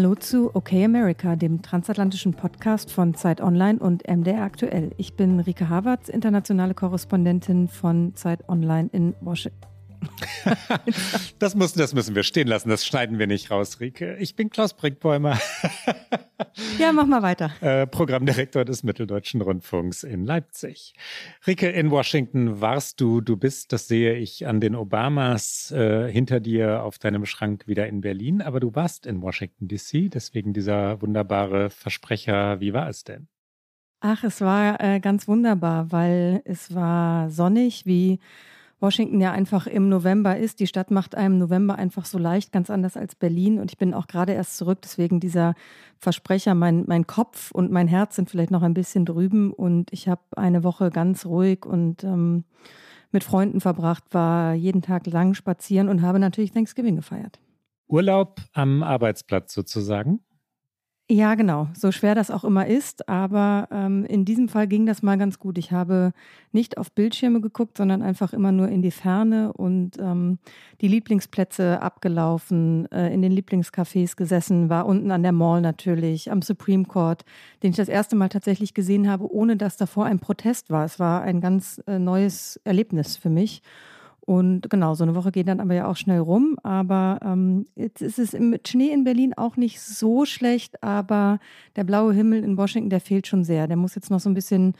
Hallo zu OK America, dem transatlantischen Podcast von Zeit Online und MDR Aktuell. Ich bin Rike Havertz, internationale Korrespondentin von Zeit Online in Washington. das, muss, das müssen wir stehen lassen, das schneiden wir nicht raus, Rike. Ich bin Klaus Brinkbäumer. ja, mach mal weiter. Äh, Programmdirektor des Mitteldeutschen Rundfunks in Leipzig. Rike, in Washington warst du, du bist, das sehe ich an den Obamas äh, hinter dir auf deinem Schrank wieder in Berlin, aber du warst in Washington DC, deswegen dieser wunderbare Versprecher. Wie war es denn? Ach, es war äh, ganz wunderbar, weil es war sonnig wie Washington ja einfach im November ist. Die Stadt macht einem November einfach so leicht, ganz anders als Berlin. Und ich bin auch gerade erst zurück, deswegen dieser Versprecher, mein, mein Kopf und mein Herz sind vielleicht noch ein bisschen drüben. Und ich habe eine Woche ganz ruhig und ähm, mit Freunden verbracht, war jeden Tag lang spazieren und habe natürlich Thanksgiving gefeiert. Urlaub am Arbeitsplatz sozusagen? Ja, genau. So schwer das auch immer ist. Aber ähm, in diesem Fall ging das mal ganz gut. Ich habe nicht auf Bildschirme geguckt, sondern einfach immer nur in die Ferne und ähm, die Lieblingsplätze abgelaufen, äh, in den Lieblingscafés gesessen, war unten an der Mall natürlich, am Supreme Court, den ich das erste Mal tatsächlich gesehen habe, ohne dass davor ein Protest war. Es war ein ganz äh, neues Erlebnis für mich. Und genau, so eine Woche geht dann aber ja auch schnell rum. Aber ähm, jetzt ist es mit Schnee in Berlin auch nicht so schlecht, aber der blaue Himmel in Washington, der fehlt schon sehr. Der muss jetzt noch so ein bisschen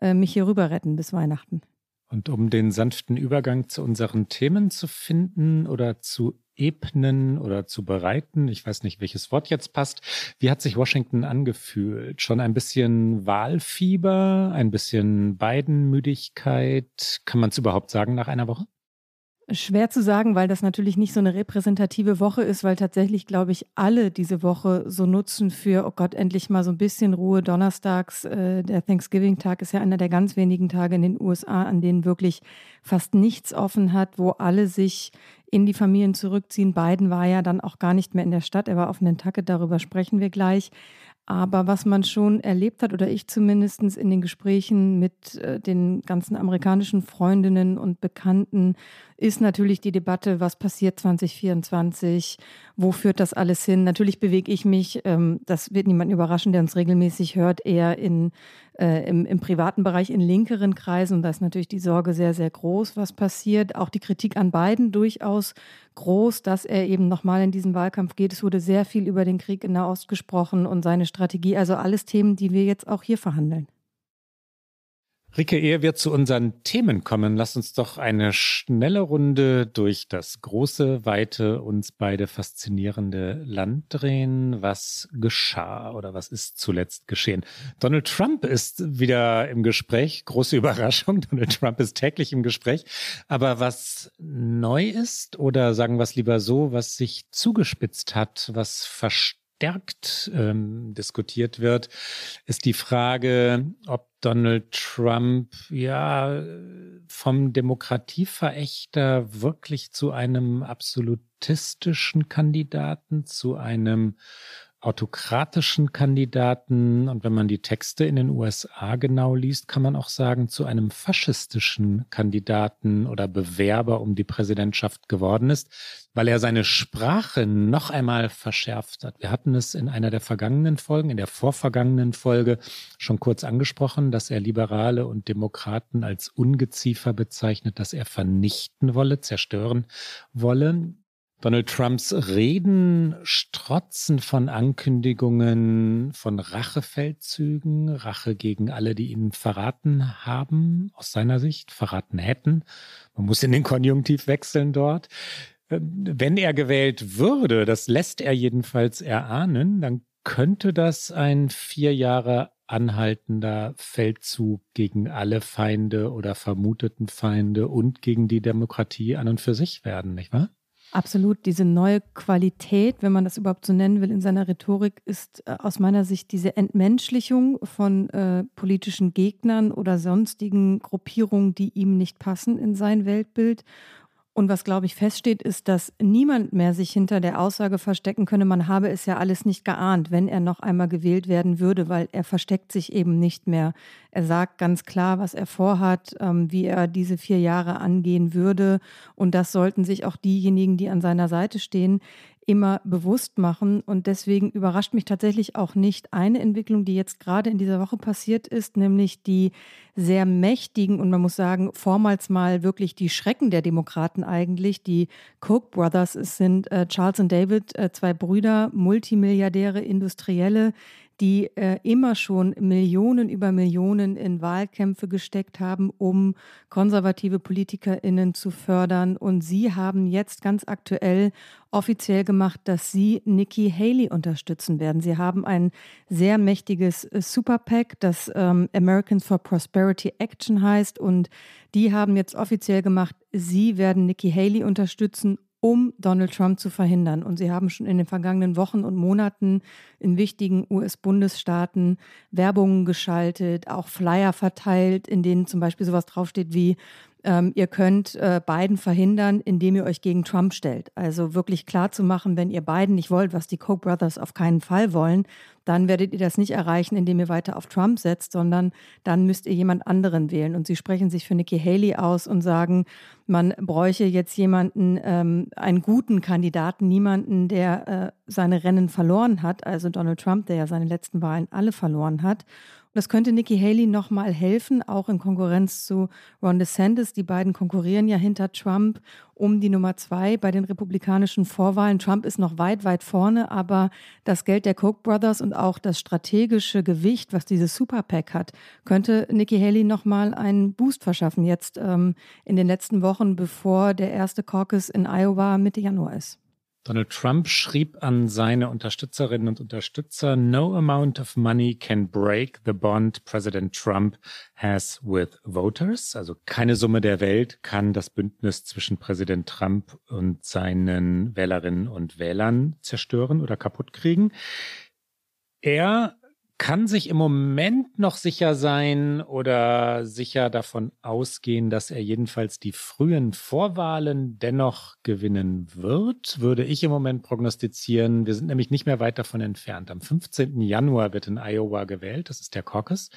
äh, mich hier rüber retten bis Weihnachten. Und um den sanften Übergang zu unseren Themen zu finden oder zu ebnen oder zu bereiten, ich weiß nicht, welches Wort jetzt passt, wie hat sich Washington angefühlt? Schon ein bisschen Wahlfieber, ein bisschen Biden-Müdigkeit? Kann man es überhaupt sagen nach einer Woche? Schwer zu sagen, weil das natürlich nicht so eine repräsentative Woche ist, weil tatsächlich, glaube ich, alle diese Woche so nutzen für, oh Gott, endlich mal so ein bisschen Ruhe. Donnerstags, äh, der Thanksgiving-Tag ist ja einer der ganz wenigen Tage in den USA, an denen wirklich fast nichts offen hat, wo alle sich in die Familien zurückziehen. Biden war ja dann auch gar nicht mehr in der Stadt, er war auf Nantucket, darüber sprechen wir gleich. Aber was man schon erlebt hat, oder ich zumindest in den Gesprächen mit äh, den ganzen amerikanischen Freundinnen und Bekannten, ist natürlich die Debatte, was passiert 2024, wo führt das alles hin? Natürlich bewege ich mich, ähm, das wird niemand überraschen, der uns regelmäßig hört, eher in, äh, im, im privaten Bereich in linkeren Kreisen. Und da ist natürlich die Sorge sehr, sehr groß, was passiert. Auch die Kritik an Biden durchaus groß, dass er eben nochmal in diesen Wahlkampf geht. Es wurde sehr viel über den Krieg in Nahost gesprochen und seine Strategie. Also alles Themen, die wir jetzt auch hier verhandeln. Rike, ehe wir zu unseren Themen kommen, lass uns doch eine schnelle Runde durch das große, weite, uns beide faszinierende Land drehen. Was geschah oder was ist zuletzt geschehen? Donald Trump ist wieder im Gespräch. Große Überraschung. Donald Trump ist täglich im Gespräch. Aber was neu ist oder sagen wir es lieber so, was sich zugespitzt hat, was verstärkt verstärkt ähm, diskutiert wird, ist die Frage, ob Donald Trump ja vom Demokratieverächter wirklich zu einem absolutistischen Kandidaten, zu einem autokratischen Kandidaten und wenn man die Texte in den USA genau liest, kann man auch sagen, zu einem faschistischen Kandidaten oder Bewerber um die Präsidentschaft geworden ist, weil er seine Sprache noch einmal verschärft hat. Wir hatten es in einer der vergangenen Folgen, in der vorvergangenen Folge schon kurz angesprochen, dass er Liberale und Demokraten als Ungeziefer bezeichnet, dass er vernichten wolle, zerstören wolle. Donald Trumps Reden strotzen von Ankündigungen von Rachefeldzügen, Rache gegen alle, die ihn verraten haben, aus seiner Sicht, verraten hätten. Man muss in den Konjunktiv wechseln dort. Ähm, wenn er gewählt würde, das lässt er jedenfalls erahnen, dann könnte das ein vier Jahre anhaltender Feldzug gegen alle Feinde oder vermuteten Feinde und gegen die Demokratie an und für sich werden, nicht wahr? Absolut. Diese neue Qualität, wenn man das überhaupt so nennen will, in seiner Rhetorik ist äh, aus meiner Sicht diese Entmenschlichung von äh, politischen Gegnern oder sonstigen Gruppierungen, die ihm nicht passen in sein Weltbild. Und was, glaube ich, feststeht, ist, dass niemand mehr sich hinter der Aussage verstecken könne, man habe es ja alles nicht geahnt, wenn er noch einmal gewählt werden würde, weil er versteckt sich eben nicht mehr. Er sagt ganz klar, was er vorhat, ähm, wie er diese vier Jahre angehen würde. Und das sollten sich auch diejenigen, die an seiner Seite stehen, immer bewusst machen. Und deswegen überrascht mich tatsächlich auch nicht eine Entwicklung, die jetzt gerade in dieser Woche passiert ist, nämlich die sehr mächtigen und man muss sagen, vormals mal wirklich die Schrecken der Demokraten eigentlich. Die Koch Brothers, es sind äh, Charles und David, äh, zwei Brüder, Multimilliardäre, Industrielle, die äh, immer schon Millionen über Millionen in Wahlkämpfe gesteckt haben, um konservative PolitikerInnen zu fördern. Und sie haben jetzt ganz aktuell offiziell gemacht, dass sie Nikki Haley unterstützen werden. Sie haben ein sehr mächtiges äh, Super PAC, das ähm, Americans for Prosperity Action heißt. Und die haben jetzt offiziell gemacht, sie werden Nikki Haley unterstützen um Donald Trump zu verhindern. Und sie haben schon in den vergangenen Wochen und Monaten in wichtigen US-Bundesstaaten Werbungen geschaltet, auch Flyer verteilt, in denen zum Beispiel sowas draufsteht wie ähm, ihr könnt äh, Biden verhindern, indem ihr euch gegen Trump stellt. Also wirklich klar zu machen, wenn ihr Biden nicht wollt, was die Koch Brothers auf keinen Fall wollen, dann werdet ihr das nicht erreichen, indem ihr weiter auf Trump setzt, sondern dann müsst ihr jemand anderen wählen. Und sie sprechen sich für Nikki Haley aus und sagen, man bräuche jetzt jemanden, ähm, einen guten Kandidaten, niemanden, der äh, seine Rennen verloren hat, also Donald Trump, der ja seine letzten Wahlen alle verloren hat. Das könnte Nikki Haley nochmal helfen, auch in Konkurrenz zu Ron DeSantis. Die beiden konkurrieren ja hinter Trump um die Nummer zwei bei den republikanischen Vorwahlen. Trump ist noch weit, weit vorne, aber das Geld der Koch Brothers und auch das strategische Gewicht, was dieses Super PAC hat, könnte Nikki Haley nochmal einen Boost verschaffen jetzt ähm, in den letzten Wochen, bevor der erste Caucus in Iowa Mitte Januar ist. Donald Trump schrieb an seine Unterstützerinnen und Unterstützer, No amount of money can break the bond President Trump has with voters. Also keine Summe der Welt kann das Bündnis zwischen Präsident Trump und seinen Wählerinnen und Wählern zerstören oder kaputt kriegen. Er kann sich im Moment noch sicher sein oder sicher davon ausgehen, dass er jedenfalls die frühen Vorwahlen dennoch gewinnen wird, würde ich im Moment prognostizieren. Wir sind nämlich nicht mehr weit davon entfernt. Am 15. Januar wird in Iowa gewählt. Das ist der Caucus.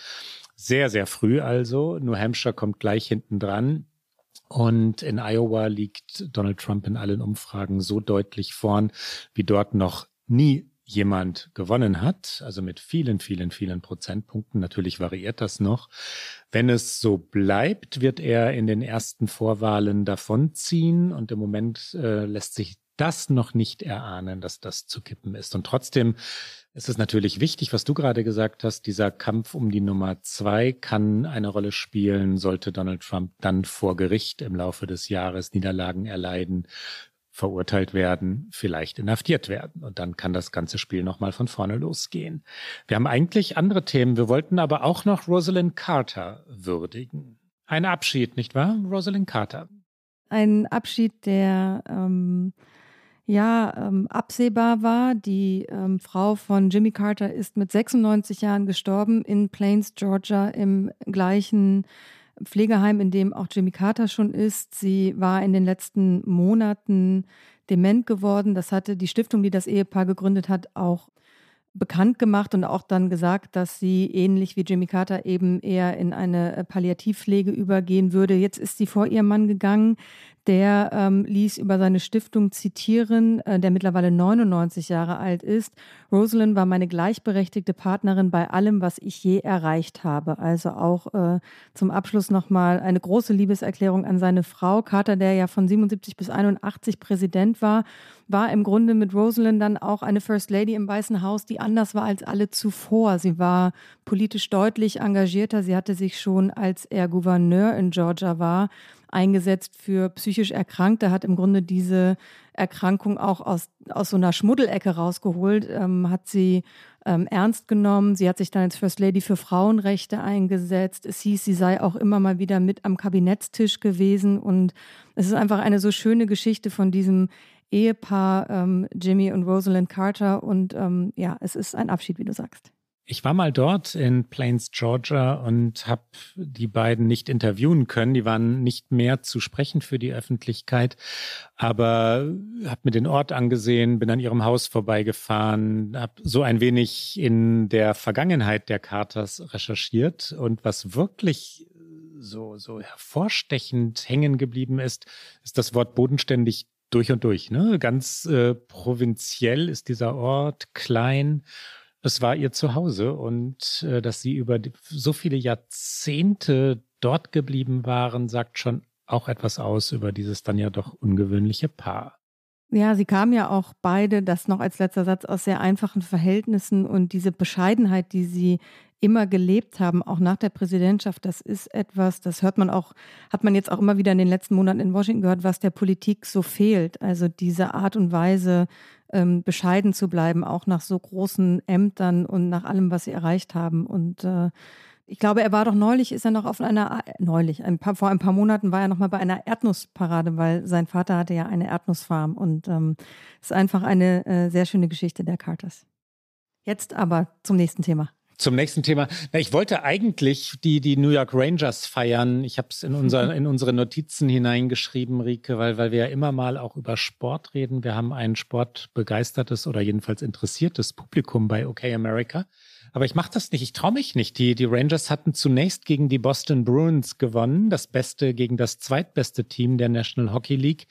Sehr, sehr früh also. New Hampshire kommt gleich hinten dran. Und in Iowa liegt Donald Trump in allen Umfragen so deutlich vorn, wie dort noch nie jemand gewonnen hat, also mit vielen, vielen, vielen Prozentpunkten. Natürlich variiert das noch. Wenn es so bleibt, wird er in den ersten Vorwahlen davonziehen und im Moment äh, lässt sich das noch nicht erahnen, dass das zu kippen ist. Und trotzdem ist es natürlich wichtig, was du gerade gesagt hast. Dieser Kampf um die Nummer zwei kann eine Rolle spielen, sollte Donald Trump dann vor Gericht im Laufe des Jahres Niederlagen erleiden, verurteilt werden, vielleicht inhaftiert werden. Und dann kann das ganze Spiel nochmal von vorne losgehen. Wir haben eigentlich andere Themen. Wir wollten aber auch noch Rosalind Carter würdigen. Ein Abschied, nicht wahr? Rosalind Carter. Ein Abschied, der ähm, ja ähm, absehbar war. Die ähm, Frau von Jimmy Carter ist mit 96 Jahren gestorben in Plains, Georgia, im gleichen Pflegeheim, in dem auch Jimmy Carter schon ist. Sie war in den letzten Monaten dement geworden. Das hatte die Stiftung, die das Ehepaar gegründet hat, auch bekannt gemacht und auch dann gesagt, dass sie ähnlich wie Jimmy Carter eben eher in eine Palliativpflege übergehen würde. Jetzt ist sie vor ihrem Mann gegangen der ähm, ließ über seine Stiftung zitieren, äh, der mittlerweile 99 Jahre alt ist. Rosalind war meine gleichberechtigte Partnerin bei allem, was ich je erreicht habe. Also auch äh, zum Abschluss nochmal eine große Liebeserklärung an seine Frau. Carter, der ja von 77 bis 81 Präsident war, war im Grunde mit Rosalind dann auch eine First Lady im Weißen Haus, die anders war als alle zuvor. Sie war politisch deutlich engagierter. Sie hatte sich schon, als er Gouverneur in Georgia war, eingesetzt für psychisch Erkrankte, hat im Grunde diese Erkrankung auch aus, aus so einer Schmuddelecke rausgeholt, ähm, hat sie ähm, ernst genommen. Sie hat sich dann als First Lady für Frauenrechte eingesetzt. Es hieß, sie sei auch immer mal wieder mit am Kabinettstisch gewesen. Und es ist einfach eine so schöne Geschichte von diesem Ehepaar ähm, Jimmy und Rosalind Carter. Und ähm, ja, es ist ein Abschied, wie du sagst. Ich war mal dort in Plains, Georgia und habe die beiden nicht interviewen können. Die waren nicht mehr zu sprechen für die Öffentlichkeit, aber habe mir den Ort angesehen, bin an ihrem Haus vorbeigefahren, habe so ein wenig in der Vergangenheit der Carters recherchiert und was wirklich so so hervorstechend hängen geblieben ist, ist das Wort bodenständig durch und durch. Ne? Ganz äh, provinziell ist dieser Ort, klein es war ihr Zuhause und äh, dass sie über die, so viele Jahrzehnte dort geblieben waren, sagt schon auch etwas aus über dieses dann ja doch ungewöhnliche Paar. Ja, sie kamen ja auch beide, das noch als letzter Satz, aus sehr einfachen Verhältnissen und diese Bescheidenheit, die sie immer gelebt haben, auch nach der Präsidentschaft, das ist etwas, das hört man auch, hat man jetzt auch immer wieder in den letzten Monaten in Washington gehört, was der Politik so fehlt. Also diese Art und Weise, ähm, bescheiden zu bleiben, auch nach so großen Ämtern und nach allem, was sie erreicht haben. Und äh, ich glaube, er war doch neulich, ist er noch auf einer, äh, neulich, ein paar, vor ein paar Monaten war er noch mal bei einer Erdnussparade, weil sein Vater hatte ja eine Erdnussfarm und ähm, ist einfach eine äh, sehr schöne Geschichte der Carters. Jetzt aber zum nächsten Thema. Zum nächsten Thema. Ich wollte eigentlich die, die New York Rangers feiern. Ich habe es in, unser, in unsere Notizen hineingeschrieben, Rike, weil, weil wir ja immer mal auch über Sport reden. Wir haben ein sportbegeistertes oder jedenfalls interessiertes Publikum bei OK America. Aber ich mache das nicht. Ich traue mich nicht. Die, die Rangers hatten zunächst gegen die Boston Bruins gewonnen, das Beste gegen das zweitbeste Team der National Hockey League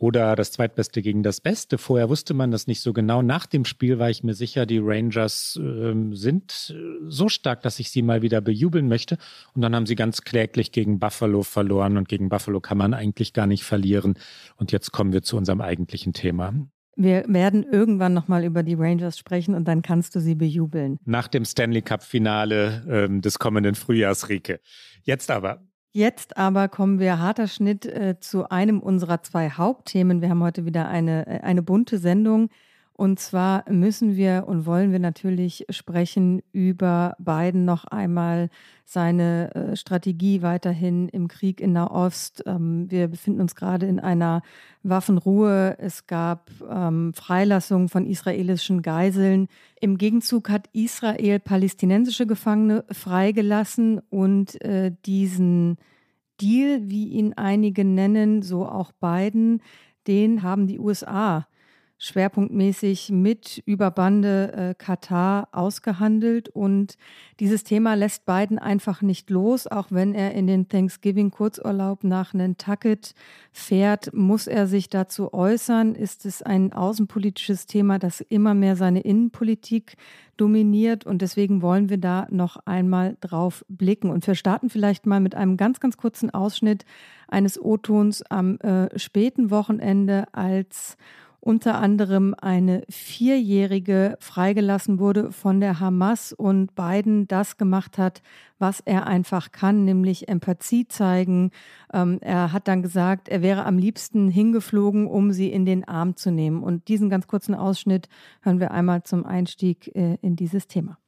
oder das zweitbeste gegen das Beste. Vorher wusste man das nicht so genau. Nach dem Spiel war ich mir sicher, die Rangers äh, sind äh, so stark, dass ich sie mal wieder bejubeln möchte. Und dann haben sie ganz kläglich gegen Buffalo verloren und gegen Buffalo kann man eigentlich gar nicht verlieren. Und jetzt kommen wir zu unserem eigentlichen Thema. Wir werden irgendwann nochmal über die Rangers sprechen und dann kannst du sie bejubeln. Nach dem Stanley Cup-Finale ähm, des kommenden Frühjahrs, Rike. Jetzt aber, Jetzt aber kommen wir harter Schnitt äh, zu einem unserer zwei Hauptthemen. Wir haben heute wieder eine, äh, eine bunte Sendung. Und zwar müssen wir und wollen wir natürlich sprechen über Biden noch einmal seine äh, Strategie weiterhin im Krieg in Nahost. Ähm, wir befinden uns gerade in einer Waffenruhe. Es gab ähm, Freilassung von israelischen Geiseln. Im Gegenzug hat Israel palästinensische Gefangene freigelassen und äh, diesen Deal, wie ihn einige nennen, so auch Biden, den haben die USA schwerpunktmäßig mit über Bande äh, Katar ausgehandelt. Und dieses Thema lässt Biden einfach nicht los. Auch wenn er in den Thanksgiving-Kurzurlaub nach Nantucket fährt, muss er sich dazu äußern. Ist es ein außenpolitisches Thema, das immer mehr seine Innenpolitik dominiert. Und deswegen wollen wir da noch einmal drauf blicken. Und wir starten vielleicht mal mit einem ganz, ganz kurzen Ausschnitt eines O-Tons am äh, späten Wochenende, als unter anderem eine Vierjährige freigelassen wurde von der Hamas und Biden das gemacht hat, was er einfach kann, nämlich Empathie zeigen. Ähm, er hat dann gesagt, er wäre am liebsten hingeflogen, um sie in den Arm zu nehmen. Und diesen ganz kurzen Ausschnitt hören wir einmal zum Einstieg äh, in dieses Thema.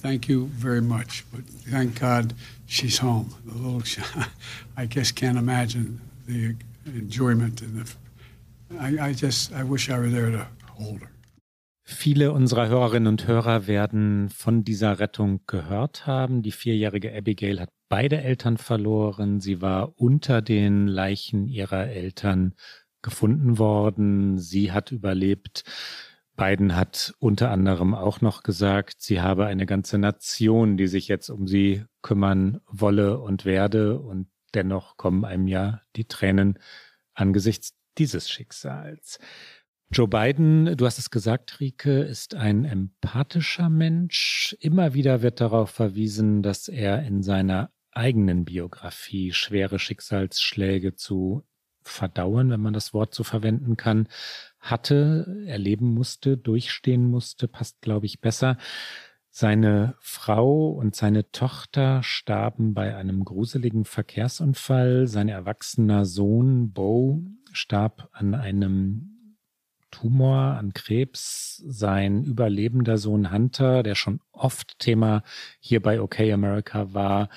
Thank you very much, but thank God she's home. I just can't imagine the enjoyment and the I, I just, I wish I were there to hold her. Viele unserer Hörerinnen und Hörer werden von dieser Rettung gehört haben. Die vierjährige Abigail hat beide Eltern verloren. Sie war unter den Leichen ihrer Eltern gefunden worden. Sie hat überlebt. Biden hat unter anderem auch noch gesagt, sie habe eine ganze Nation, die sich jetzt um sie kümmern wolle und werde. Und dennoch kommen einem ja die Tränen angesichts dieses Schicksals. Joe Biden, du hast es gesagt, Rike, ist ein empathischer Mensch. Immer wieder wird darauf verwiesen, dass er in seiner eigenen Biografie schwere Schicksalsschläge zu verdauern, wenn man das Wort so verwenden kann, hatte, erleben musste, durchstehen musste, passt, glaube ich, besser. Seine Frau und seine Tochter starben bei einem gruseligen Verkehrsunfall. Sein erwachsener Sohn Bo starb an einem Tumor, an Krebs. Sein überlebender Sohn Hunter, der schon oft Thema hier bei OK America war,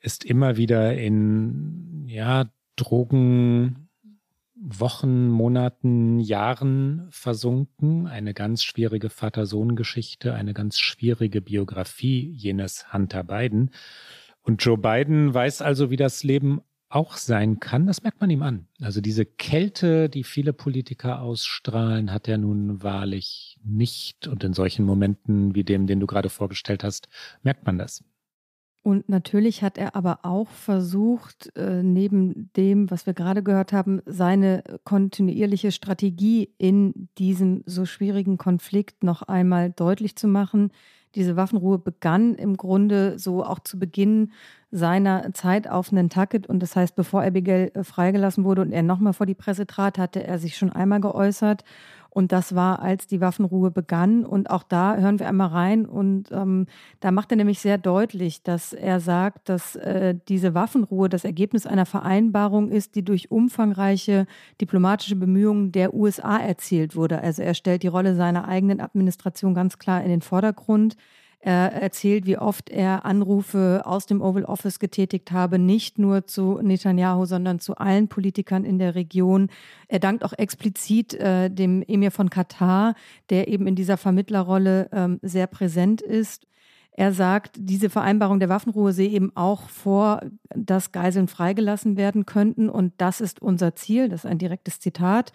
ist immer wieder in ja, Drogen Wochen, Monaten, Jahren versunken. Eine ganz schwierige Vater-Sohn-Geschichte, eine ganz schwierige Biografie jenes Hunter Biden. Und Joe Biden weiß also, wie das Leben auch sein kann. Das merkt man ihm an. Also diese Kälte, die viele Politiker ausstrahlen, hat er nun wahrlich nicht. Und in solchen Momenten wie dem, den du gerade vorgestellt hast, merkt man das. Und natürlich hat er aber auch versucht, äh, neben dem, was wir gerade gehört haben, seine kontinuierliche Strategie in diesem so schwierigen Konflikt noch einmal deutlich zu machen. Diese Waffenruhe begann im Grunde so auch zu Beginn seiner Zeit auf Nantucket. Und das heißt, bevor Abigail äh, freigelassen wurde und er nochmal vor die Presse trat, hatte er sich schon einmal geäußert. Und das war, als die Waffenruhe begann. Und auch da hören wir einmal rein. Und ähm, da macht er nämlich sehr deutlich, dass er sagt, dass äh, diese Waffenruhe das Ergebnis einer Vereinbarung ist, die durch umfangreiche diplomatische Bemühungen der USA erzielt wurde. Also er stellt die Rolle seiner eigenen Administration ganz klar in den Vordergrund. Er erzählt, wie oft er Anrufe aus dem Oval Office getätigt habe, nicht nur zu Netanyahu, sondern zu allen Politikern in der Region. Er dankt auch explizit äh, dem Emir von Katar, der eben in dieser Vermittlerrolle ähm, sehr präsent ist. Er sagt, diese Vereinbarung der Waffenruhe sehe eben auch vor, dass Geiseln freigelassen werden könnten. Und das ist unser Ziel. Das ist ein direktes Zitat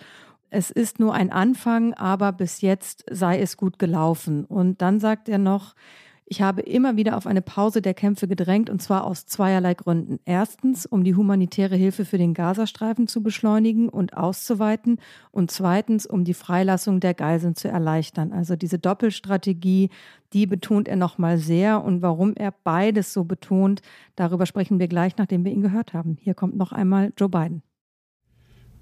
es ist nur ein Anfang, aber bis jetzt sei es gut gelaufen. Und dann sagt er noch, ich habe immer wieder auf eine Pause der Kämpfe gedrängt, und zwar aus zweierlei Gründen. Erstens, um die humanitäre Hilfe für den Gazastreifen zu beschleunigen und auszuweiten. Und zweitens, um die Freilassung der Geiseln zu erleichtern. Also diese Doppelstrategie, die betont er nochmal sehr. Und warum er beides so betont, darüber sprechen wir gleich, nachdem wir ihn gehört haben. Hier kommt noch einmal Joe Biden.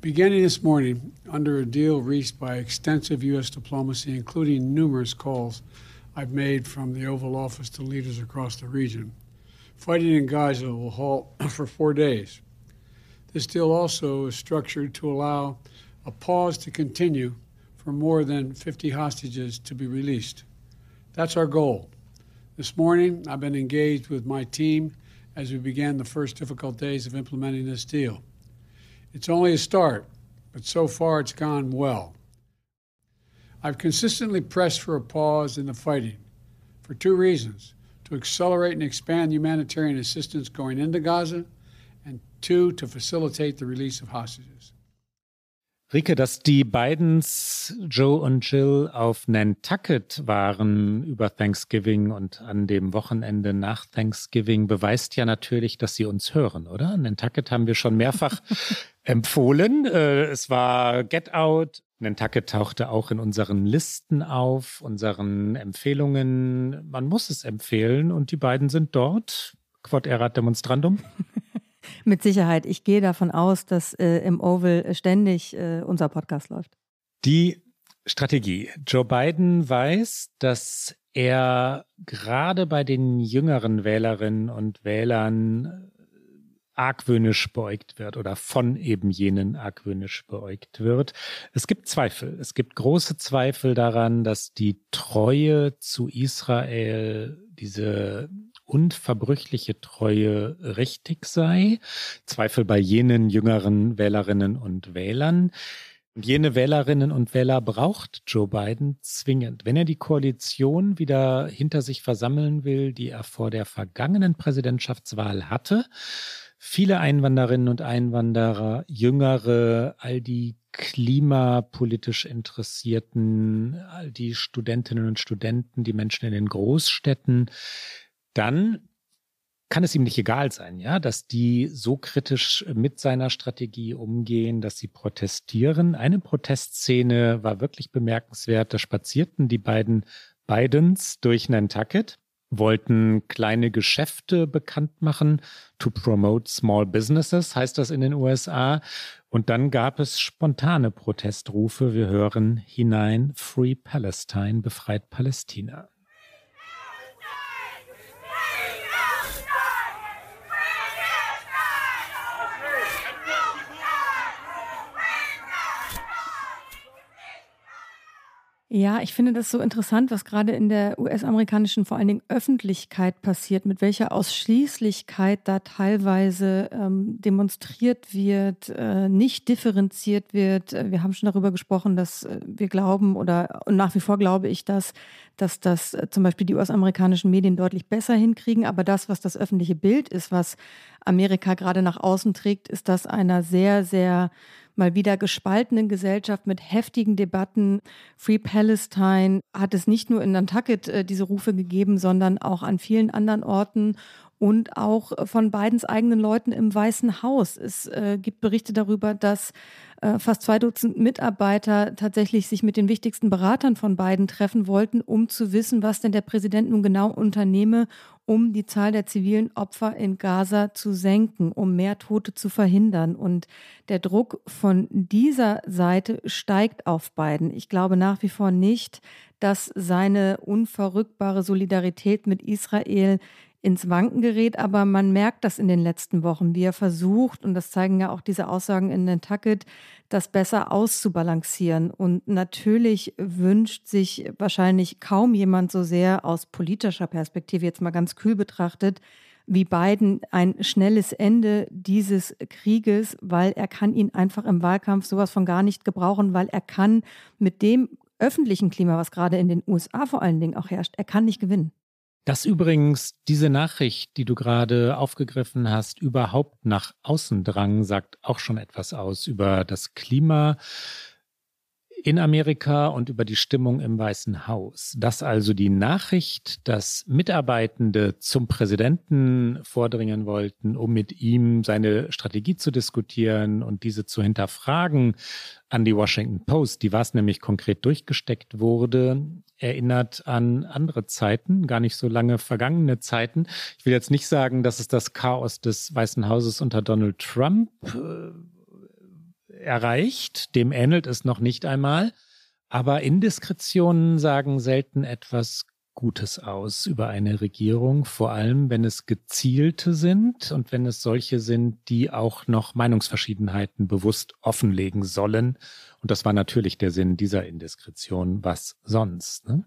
Beginning this morning, under a deal reached by extensive U.S. diplomacy, including numerous calls I've made from the Oval Office to leaders across the region, fighting in Gaza will halt for four days. This deal also is structured to allow a pause to continue for more than 50 hostages to be released. That's our goal. This morning, I've been engaged with my team as we began the first difficult days of implementing this deal. It's only a start, but so far it's gone well. I've consistently pressed for a pause in the fighting for two reasons to accelerate and expand humanitarian assistance going into Gaza, and two, to facilitate the release of hostages. Rike, dass die Bidens, Joe und Jill auf Nantucket waren über Thanksgiving und an dem Wochenende nach Thanksgiving, beweist ja natürlich, dass sie uns hören, oder? Nantucket haben wir schon mehrfach empfohlen. Äh, es war Get Out. Nantucket tauchte auch in unseren Listen auf, unseren Empfehlungen. Man muss es empfehlen und die beiden sind dort. Quod erat demonstrandum. Mit Sicherheit. Ich gehe davon aus, dass äh, im Oval ständig äh, unser Podcast läuft. Die Strategie. Joe Biden weiß, dass er gerade bei den jüngeren Wählerinnen und Wählern argwöhnisch beäugt wird oder von eben jenen argwöhnisch beäugt wird. Es gibt Zweifel. Es gibt große Zweifel daran, dass die Treue zu Israel, diese unverbrüchliche Treue richtig sei. Zweifel bei jenen jüngeren Wählerinnen und Wählern. Und jene Wählerinnen und Wähler braucht Joe Biden zwingend. Wenn er die Koalition wieder hinter sich versammeln will, die er vor der vergangenen Präsidentschaftswahl hatte, viele Einwanderinnen und Einwanderer, Jüngere, all die klimapolitisch Interessierten, all die Studentinnen und Studenten, die Menschen in den Großstädten, dann kann es ihm nicht egal sein, ja, dass die so kritisch mit seiner Strategie umgehen, dass sie protestieren. Eine Protestszene war wirklich bemerkenswert. Da spazierten die beiden Bidens durch Nantucket, wollten kleine Geschäfte bekannt machen, to promote small businesses, heißt das in den USA. Und dann gab es spontane Protestrufe. Wir hören hinein, Free Palestine, befreit Palästina. Ja, ich finde das so interessant, was gerade in der US-amerikanischen, vor allen Dingen Öffentlichkeit passiert, mit welcher Ausschließlichkeit da teilweise ähm, demonstriert wird, äh, nicht differenziert wird. Äh, wir haben schon darüber gesprochen, dass äh, wir glauben oder nach wie vor glaube ich, dass, dass das äh, zum Beispiel die US-amerikanischen Medien deutlich besser hinkriegen. Aber das, was das öffentliche Bild ist, was Amerika gerade nach außen trägt, ist das einer sehr, sehr mal wieder gespaltenen Gesellschaft mit heftigen Debatten. Free Palestine hat es nicht nur in Nantucket äh, diese Rufe gegeben, sondern auch an vielen anderen Orten und auch von Bidens eigenen Leuten im Weißen Haus. Es äh, gibt Berichte darüber, dass äh, fast zwei Dutzend Mitarbeiter tatsächlich sich mit den wichtigsten Beratern von Biden treffen wollten, um zu wissen, was denn der Präsident nun genau unternehme, um die Zahl der zivilen Opfer in Gaza zu senken, um mehr Tote zu verhindern. Und der Druck von dieser Seite steigt auf Biden. Ich glaube nach wie vor nicht, dass seine unverrückbare Solidarität mit Israel ins Wanken gerät, aber man merkt das in den letzten Wochen, wie er versucht, und das zeigen ja auch diese Aussagen in Nantucket, das besser auszubalancieren. Und natürlich wünscht sich wahrscheinlich kaum jemand so sehr aus politischer Perspektive, jetzt mal ganz kühl betrachtet, wie Biden ein schnelles Ende dieses Krieges, weil er kann ihn einfach im Wahlkampf sowas von gar nicht gebrauchen, weil er kann mit dem öffentlichen Klima, was gerade in den USA vor allen Dingen auch herrscht, er kann nicht gewinnen. Dass übrigens diese Nachricht, die du gerade aufgegriffen hast, überhaupt nach außen drang, sagt auch schon etwas aus über das Klima in Amerika und über die Stimmung im Weißen Haus. Dass also die Nachricht, dass Mitarbeitende zum Präsidenten vordringen wollten, um mit ihm seine Strategie zu diskutieren und diese zu hinterfragen, an die Washington Post, die war es nämlich konkret durchgesteckt wurde, erinnert an andere Zeiten, gar nicht so lange vergangene Zeiten. Ich will jetzt nicht sagen, dass es das Chaos des Weißen Hauses unter Donald Trump äh, erreicht. Dem ähnelt es noch nicht einmal. Aber Indiskretionen sagen selten etwas Gutes aus über eine Regierung, vor allem wenn es gezielte sind und wenn es solche sind, die auch noch Meinungsverschiedenheiten bewusst offenlegen sollen. Und das war natürlich der Sinn dieser Indiskretion. Was sonst? Ne?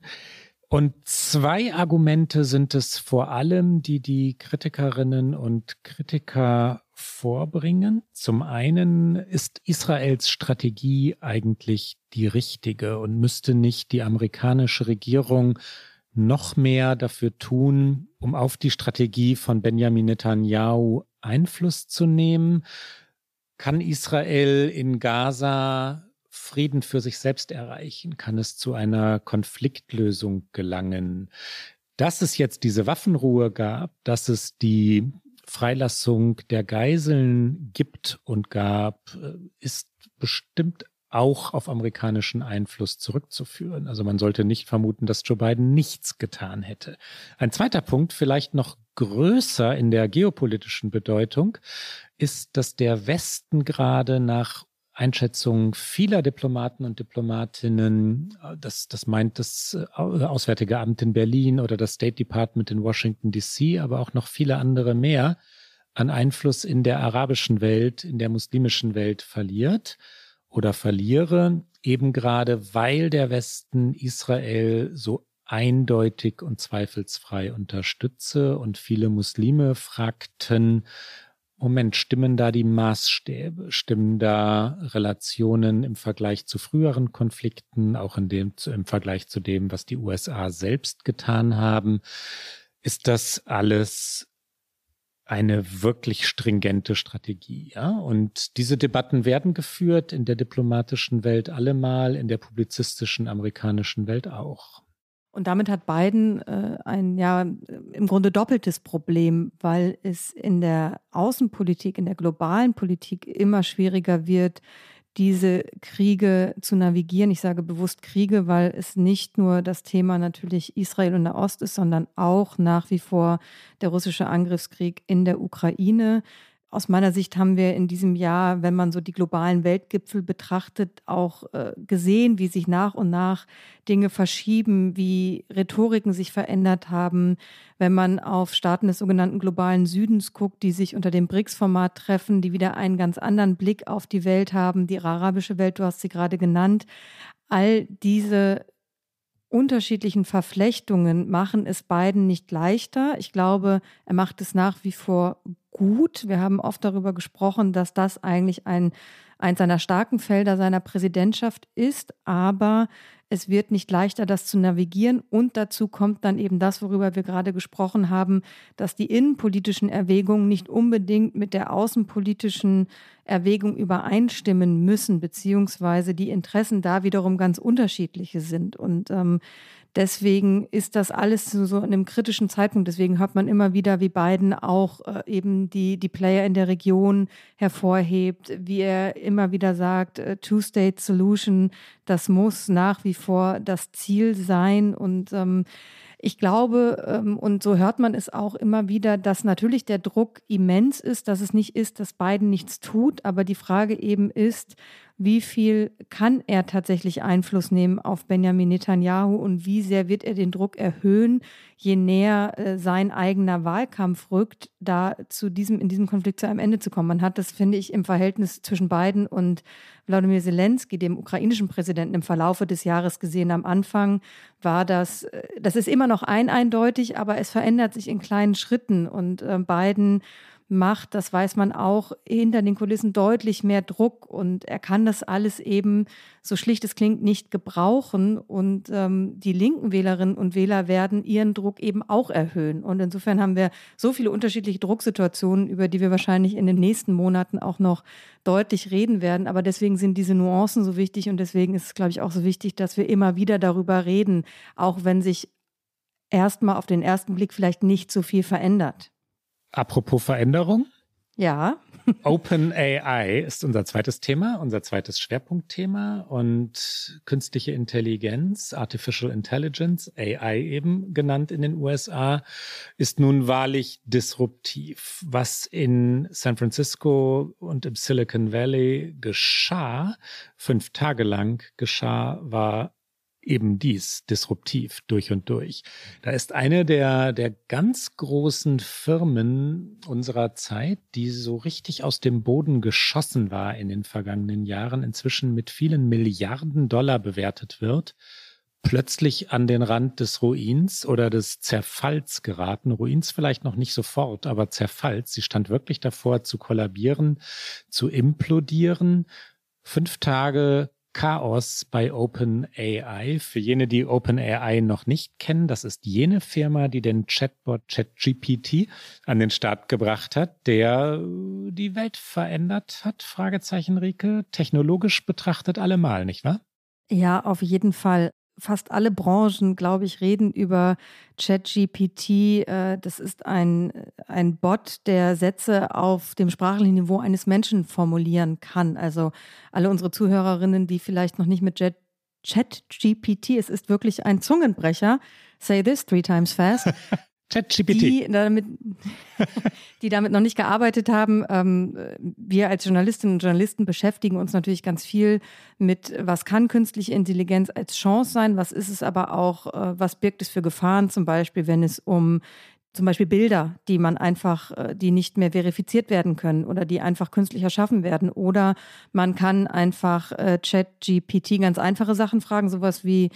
Und zwei Argumente sind es vor allem, die die Kritikerinnen und Kritiker vorbringen. Zum einen ist Israels Strategie eigentlich die richtige und müsste nicht die amerikanische Regierung noch mehr dafür tun, um auf die Strategie von Benjamin Netanyahu Einfluss zu nehmen? Kann Israel in Gaza Frieden für sich selbst erreichen? Kann es zu einer Konfliktlösung gelangen? Dass es jetzt diese Waffenruhe gab, dass es die Freilassung der Geiseln gibt und gab, äh, ist bestimmt auch auf amerikanischen Einfluss zurückzuführen. Also man sollte nicht vermuten, dass Joe Biden nichts getan hätte. Ein zweiter Punkt, vielleicht noch größer in der geopolitischen Bedeutung, ist, dass der Westen gerade nach Einschätzung vieler Diplomaten und Diplomatinnen, das, das meint das Auswärtige Amt in Berlin oder das State Department in Washington DC, aber auch noch viele andere mehr, an Einfluss in der arabischen Welt, in der muslimischen Welt verliert oder verliere, eben gerade weil der Westen Israel so eindeutig und zweifelsfrei unterstütze und viele Muslime fragten, Moment, stimmen da die Maßstäbe? Stimmen da Relationen im Vergleich zu früheren Konflikten, auch in dem, im Vergleich zu dem, was die USA selbst getan haben? Ist das alles eine wirklich stringente Strategie, ja? Und diese Debatten werden geführt in der diplomatischen Welt allemal, in der publizistischen amerikanischen Welt auch. Und damit hat Biden äh, ein ja im Grunde doppeltes Problem, weil es in der Außenpolitik, in der globalen Politik immer schwieriger wird, diese Kriege zu navigieren. Ich sage bewusst Kriege, weil es nicht nur das Thema natürlich Israel und der Ost ist, sondern auch nach wie vor der russische Angriffskrieg in der Ukraine. Aus meiner Sicht haben wir in diesem Jahr, wenn man so die globalen Weltgipfel betrachtet, auch äh, gesehen, wie sich nach und nach Dinge verschieben, wie Rhetoriken sich verändert haben. Wenn man auf Staaten des sogenannten globalen Südens guckt, die sich unter dem BRICS-Format treffen, die wieder einen ganz anderen Blick auf die Welt haben, die arabische Welt, du hast sie gerade genannt. All diese unterschiedlichen Verflechtungen machen es beiden nicht leichter. Ich glaube, er macht es nach wie vor gut. Wir haben oft darüber gesprochen, dass das eigentlich ein, eins seiner starken Felder seiner Präsidentschaft ist, aber es wird nicht leichter, das zu navigieren. Und dazu kommt dann eben das, worüber wir gerade gesprochen haben, dass die innenpolitischen Erwägungen nicht unbedingt mit der außenpolitischen Erwägung übereinstimmen müssen, beziehungsweise die Interessen da wiederum ganz unterschiedliche sind. Und ähm, Deswegen ist das alles so in einem kritischen Zeitpunkt. Deswegen hört man immer wieder, wie Biden auch äh, eben die, die Player in der Region hervorhebt, wie er immer wieder sagt, äh, Two-State-Solution, das muss nach wie vor das Ziel sein. Und ähm, ich glaube, ähm, und so hört man es auch immer wieder, dass natürlich der Druck immens ist, dass es nicht ist, dass Biden nichts tut, aber die Frage eben ist, wie viel kann er tatsächlich Einfluss nehmen auf Benjamin Netanyahu und wie sehr wird er den Druck erhöhen, je näher äh, sein eigener Wahlkampf rückt, da zu diesem, in diesem Konflikt zu einem Ende zu kommen. Man hat das, finde ich, im Verhältnis zwischen Biden und Wladimir Zelensky, dem ukrainischen Präsidenten, im Verlaufe des Jahres gesehen. Am Anfang war das, äh, das ist immer noch ein eindeutig, aber es verändert sich in kleinen Schritten und äh, Biden macht, das weiß man auch, hinter den Kulissen deutlich mehr Druck und er kann das alles eben, so schlicht es klingt, nicht gebrauchen und ähm, die linken Wählerinnen und Wähler werden ihren Druck eben auch erhöhen. Und insofern haben wir so viele unterschiedliche Drucksituationen, über die wir wahrscheinlich in den nächsten Monaten auch noch deutlich reden werden. Aber deswegen sind diese Nuancen so wichtig und deswegen ist es, glaube ich, auch so wichtig, dass wir immer wieder darüber reden, auch wenn sich erstmal auf den ersten Blick vielleicht nicht so viel verändert. Apropos Veränderung. Ja. OpenAI ist unser zweites Thema, unser zweites Schwerpunktthema und künstliche Intelligenz, Artificial Intelligence, AI eben genannt in den USA, ist nun wahrlich disruptiv. Was in San Francisco und im Silicon Valley geschah, fünf Tage lang geschah, war eben dies, disruptiv durch und durch. Da ist eine der, der ganz großen Firmen unserer Zeit, die so richtig aus dem Boden geschossen war in den vergangenen Jahren, inzwischen mit vielen Milliarden Dollar bewertet wird, plötzlich an den Rand des Ruins oder des Zerfalls geraten. Ruins vielleicht noch nicht sofort, aber Zerfalls. Sie stand wirklich davor zu kollabieren, zu implodieren. Fünf Tage Chaos bei OpenAI. Für jene, die OpenAI noch nicht kennen, das ist jene Firma, die den Chatbot ChatGPT an den Start gebracht hat, der die Welt verändert hat, Fragezeichen Rike, technologisch betrachtet allemal, nicht wahr? Ja, auf jeden Fall fast alle Branchen, glaube ich, reden über ChatGPT. Äh, das ist ein, ein Bot, der Sätze auf dem sprachlichen Niveau eines Menschen formulieren kann. Also alle unsere Zuhörerinnen, die vielleicht noch nicht mit ChatGPT, es ist wirklich ein Zungenbrecher. Say this three times fast. ChatGPT. Die damit, die damit noch nicht gearbeitet haben. Ähm, wir als Journalistinnen und Journalisten beschäftigen uns natürlich ganz viel mit, was kann künstliche Intelligenz als Chance sein, was ist es aber auch, äh, was birgt es für Gefahren, zum Beispiel, wenn es um zum Beispiel Bilder, die man einfach, äh, die nicht mehr verifiziert werden können oder die einfach künstlich erschaffen werden. Oder man kann einfach äh, ChatGPT ganz einfache Sachen fragen, sowas wie,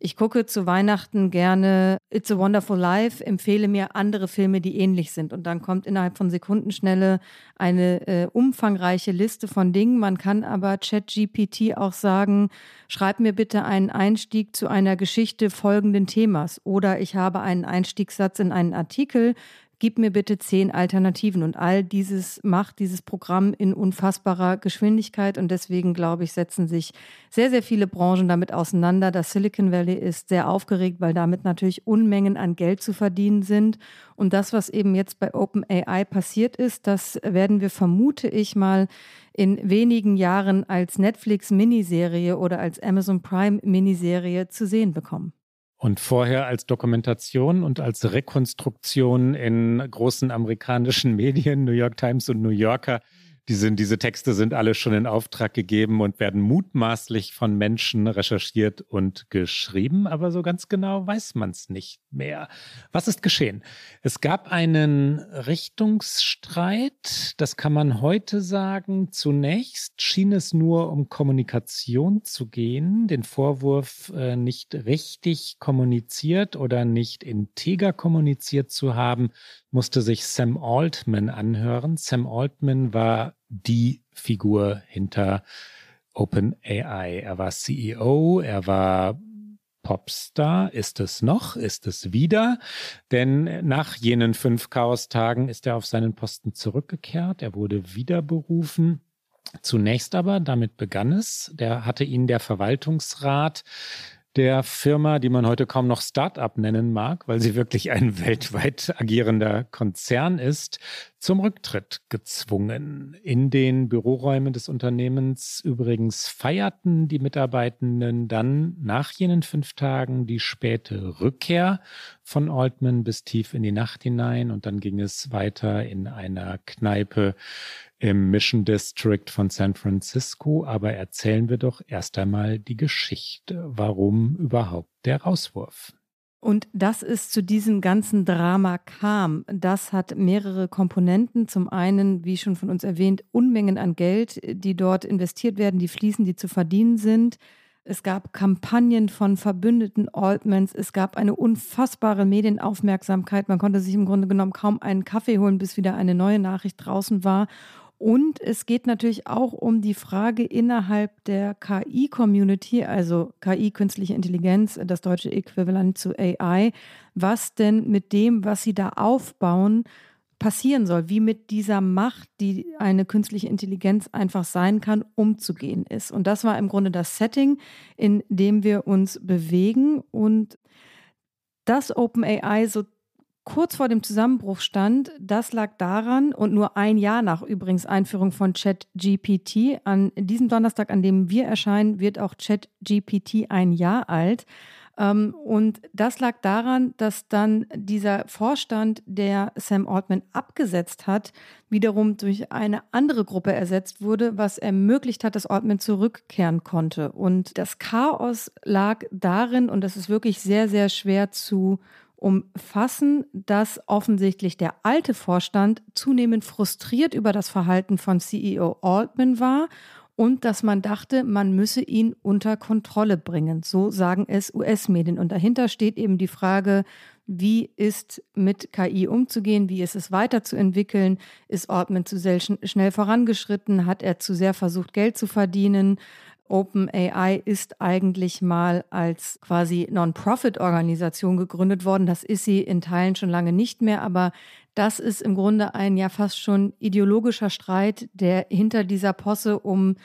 ich gucke zu Weihnachten gerne It's a Wonderful Life, empfehle mir andere Filme, die ähnlich sind. Und dann kommt innerhalb von Sekundenschnelle eine äh, umfangreiche Liste von Dingen. Man kann aber ChatGPT auch sagen, schreib mir bitte einen Einstieg zu einer Geschichte folgenden Themas. Oder ich habe einen Einstiegssatz in einen Artikel, gib mir bitte zehn Alternativen. Und all dieses macht dieses Programm in unfassbarer Geschwindigkeit. Und deswegen, glaube ich, setzen sich sehr, sehr viele Branchen damit auseinander. Das Silicon Valley ist sehr aufgeregt, weil damit natürlich Unmengen an Geld zu verdienen sind. Und das, was eben jetzt bei OpenAI passiert ist, das werden wir, vermute ich mal, in wenigen Jahren als Netflix-Miniserie oder als Amazon Prime-Miniserie zu sehen bekommen. Und vorher als Dokumentation und als Rekonstruktion in großen amerikanischen Medien, New York Times und New Yorker, Die sind, diese Texte sind alle schon in Auftrag gegeben und werden mutmaßlich von Menschen recherchiert und geschrieben, aber so ganz genau weiß man es nicht mehr. Was ist geschehen? Es gab einen Richtungsstreit, das kann man heute sagen. Zunächst schien es nur um Kommunikation zu gehen, den Vorwurf äh, nicht richtig kommuniziert oder nicht integer kommuniziert zu haben, musste sich Sam Altman anhören. Sam Altman war die Figur hinter OpenAI. Er war CEO, er war Popstar. Ist es noch? Ist es wieder? Denn nach jenen fünf Chaostagen ist er auf seinen Posten zurückgekehrt. Er wurde wiederberufen. Zunächst aber, damit begann es, der hatte ihn der Verwaltungsrat der Firma, die man heute kaum noch Start-up nennen mag, weil sie wirklich ein weltweit agierender Konzern ist, zum Rücktritt gezwungen. In den Büroräumen des Unternehmens übrigens feierten die Mitarbeitenden dann nach jenen fünf Tagen die späte Rückkehr von Altman bis tief in die Nacht hinein und dann ging es weiter in einer Kneipe im Mission District von San Francisco. Aber erzählen wir doch erst einmal die Geschichte. Warum überhaupt der Rauswurf? Und dass es zu diesem ganzen Drama kam, das hat mehrere Komponenten. Zum einen, wie schon von uns erwähnt, Unmengen an Geld, die dort investiert werden, die fließen, die zu verdienen sind. Es gab Kampagnen von Verbündeten Altmans. Es gab eine unfassbare Medienaufmerksamkeit. Man konnte sich im Grunde genommen kaum einen Kaffee holen, bis wieder eine neue Nachricht draußen war. Und es geht natürlich auch um die Frage innerhalb der KI-Community, also KI, künstliche Intelligenz, das deutsche Äquivalent zu AI, was denn mit dem, was sie da aufbauen, passieren soll, wie mit dieser Macht, die eine künstliche Intelligenz einfach sein kann, umzugehen ist. Und das war im Grunde das Setting, in dem wir uns bewegen und dass OpenAI so kurz vor dem Zusammenbruch stand, das lag daran und nur ein Jahr nach übrigens Einführung von ChatGPT. An diesem Donnerstag, an dem wir erscheinen, wird auch ChatGPT ein Jahr alt. Ähm, und das lag daran, dass dann dieser Vorstand, der Sam Altman abgesetzt hat, wiederum durch eine andere Gruppe ersetzt wurde, was ermöglicht hat, dass Altman zurückkehren konnte. Und das Chaos lag darin, und das ist wirklich sehr, sehr schwer zu umfassen, dass offensichtlich der alte Vorstand zunehmend frustriert über das Verhalten von CEO Altman war und dass man dachte, man müsse ihn unter Kontrolle bringen. So sagen es US-Medien. Und dahinter steht eben die Frage, wie ist mit KI umzugehen, wie ist es weiterzuentwickeln, ist Altman zu sehr schnell vorangeschritten, hat er zu sehr versucht, Geld zu verdienen, OpenAI ist eigentlich mal als quasi Non-Profit-Organisation gegründet worden. Das ist sie in Teilen schon lange nicht mehr, aber das ist im Grunde ein ja fast schon ideologischer Streit, der hinter dieser Posse um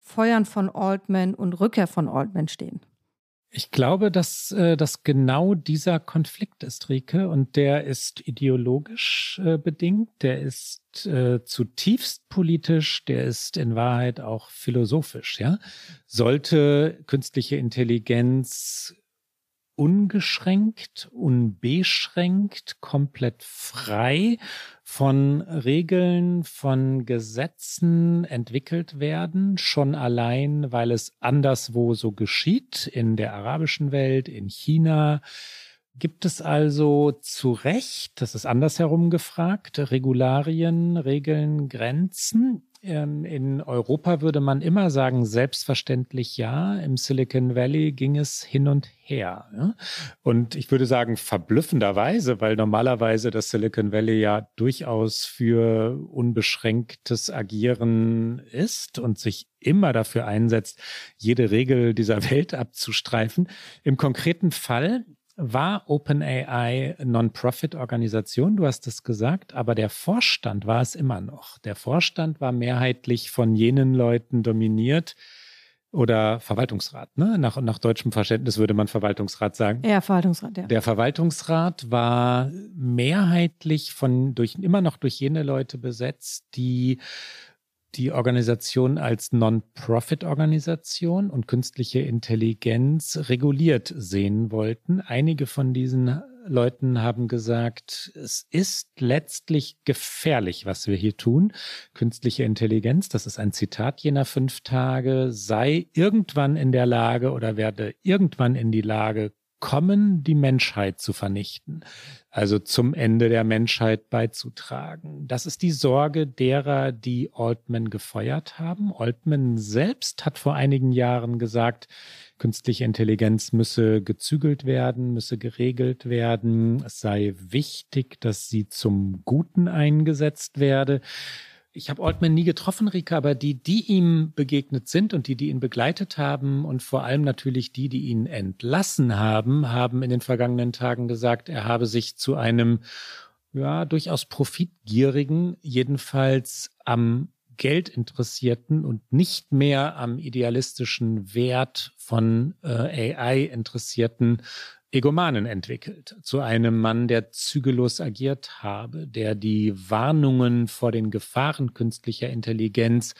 Feuern von Altman und Rückkehr von Altman stehen. Ich glaube, dass äh, das genau dieser Konflikt ist, Rike, und der ist ideologisch äh, bedingt, der ist äh, zutiefst politisch, der ist in Wahrheit auch philosophisch. Ja, sollte künstliche Intelligenz ungeschränkt, unbeschränkt, komplett frei von Regeln, von Gesetzen entwickelt werden, schon allein, weil es anderswo so geschieht, in der arabischen Welt, in China. Gibt es also zu Recht, das ist andersherum gefragt, Regularien, Regeln, Grenzen? Ähm, in Europa würde man immer sagen, selbstverständlich ja. Im Silicon Valley ging es hin und her. Und ich würde sagen, verblüffenderweise, weil normalerweise das Silicon Valley ja durchaus für unbeschränktes Agieren ist und sich immer dafür einsetzt, jede Regel dieser Welt abzustreifen. Im konkreten Fall war OpenAI Non-Profit-Organisation, du hast es gesagt, aber der Vorstand war es immer noch. Der Vorstand war mehrheitlich von jenen Leuten dominiert oder Verwaltungsrat, ne? Nach, nach deutschem Verständnis würde man Verwaltungsrat sagen. Ja, Verwaltungsrat, ja. Der Verwaltungsrat war mehrheitlich von durch immer noch durch jene Leute besetzt, die die Organisation als Non-Profit-Organisation und künstliche Intelligenz reguliert sehen wollten. Einige von diesen Leuten haben gesagt, es ist letztlich gefährlich, was wir hier tun. Künstliche Intelligenz, das ist ein Zitat jener fünf Tage, sei irgendwann in der Lage oder werde irgendwann in die Lage kommen, die Menschheit zu vernichten, also zum Ende der Menschheit beizutragen. Das ist die Sorge derer, die Altman gefeuert haben. Altman selbst hat vor einigen Jahren gesagt, künstliche Intelligenz müsse gezügelt werden, müsse geregelt werden. Es sei wichtig, dass sie zum Guten eingesetzt werde ich habe Altman nie getroffen, Rika, aber die, die ihm begegnet sind und die, die ihn begleitet haben und vor allem natürlich die, die ihn entlassen haben, haben in den vergangenen Tagen gesagt, er habe sich zu einem ja durchaus profitgierigen, jedenfalls am Geld interessierten und nicht mehr am idealistischen Wert von äh, AI interessierten Egomanen entwickelt, zu einem Mann, der zügellos agiert habe, der die Warnungen vor den Gefahren künstlicher Intelligenz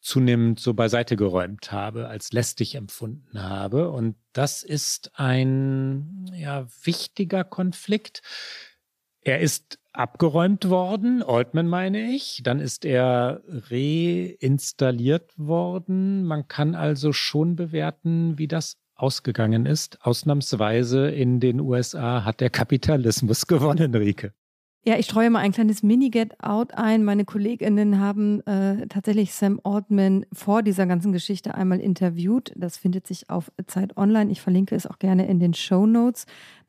zunehmend so beiseite geräumt habe, als lästig empfunden habe. Und das ist ein ja, wichtiger Konflikt. Er ist abgeräumt worden, Altman meine ich. Dann ist er reinstalliert worden. Man kann also schon bewerten, wie das ausgegangen ist. Ausnahmsweise in den USA hat der Kapitalismus gewonnen, Rike. Ja, ich streue mal ein kleines Mini-Get-Out ein. Meine KollegInnen haben äh, tatsächlich Sam Altman vor dieser ganzen Geschichte einmal interviewt. Das findet sich auf Zeit Online. Ich verlinke es auch gerne in den Show Notes.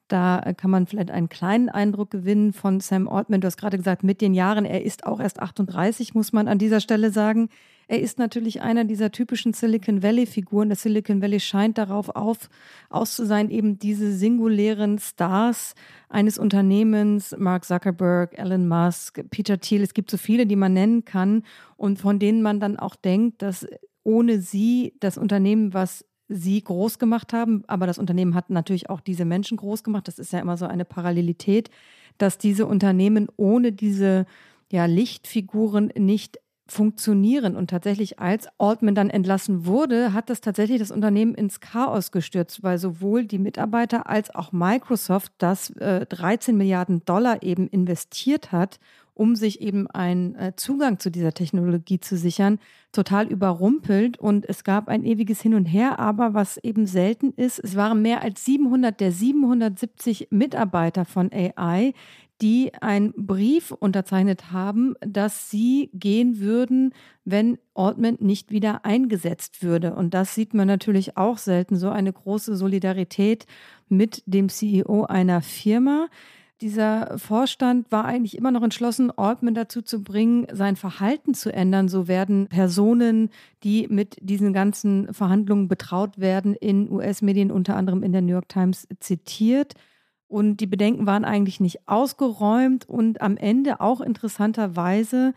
Da kann man vielleicht einen kleinen Eindruck gewinnen von Sam Altman. Du hast gerade gesagt, mit den Jahren, er ist auch erst 38, muss man an dieser Stelle sagen. Er ist natürlich einer dieser typischen Silicon Valley-Figuren. Das Silicon Valley scheint darauf auf, aus zu sein, eben diese singulären Stars eines Unternehmens, Mark Zuckerberg, Elon Musk, Peter Thiel. Es gibt so viele, die man nennen kann und von denen man dann auch denkt, dass ohne sie das Unternehmen, was sie groß gemacht haben, aber das Unternehmen hat natürlich auch diese Menschen groß gemacht. Das ist ja immer so eine Parallelität, dass diese Unternehmen ohne diese ja, Lichtfiguren nicht funktionieren. Und tatsächlich, als Altman dann entlassen wurde, hat das tatsächlich das Unternehmen ins Chaos gestürzt, weil sowohl die Mitarbeiter als auch Microsoft das äh, 13 Milliarden Dollar eben investiert hat, um sich eben einen äh, Zugang zu dieser Technologie zu sichern, total überrumpelt. Und es gab ein ewiges Hin und Her, aber was eben selten ist, es waren mehr als 700 der 770 Mitarbeiter von AI, die einen Brief unterzeichnet haben, dass sie gehen würden, wenn Altman nicht wieder eingesetzt würde. Und das sieht man natürlich auch selten, so eine große Solidarität mit dem CEO einer Firma. Dieser Vorstand war eigentlich immer noch entschlossen, Altman dazu zu bringen, sein Verhalten zu ändern. So werden Personen, die mit diesen ganzen Verhandlungen betraut werden, in US-Medien, unter anderem in der New York Times, zitiert. Und die Bedenken waren eigentlich nicht ausgeräumt und am Ende auch interessanterweise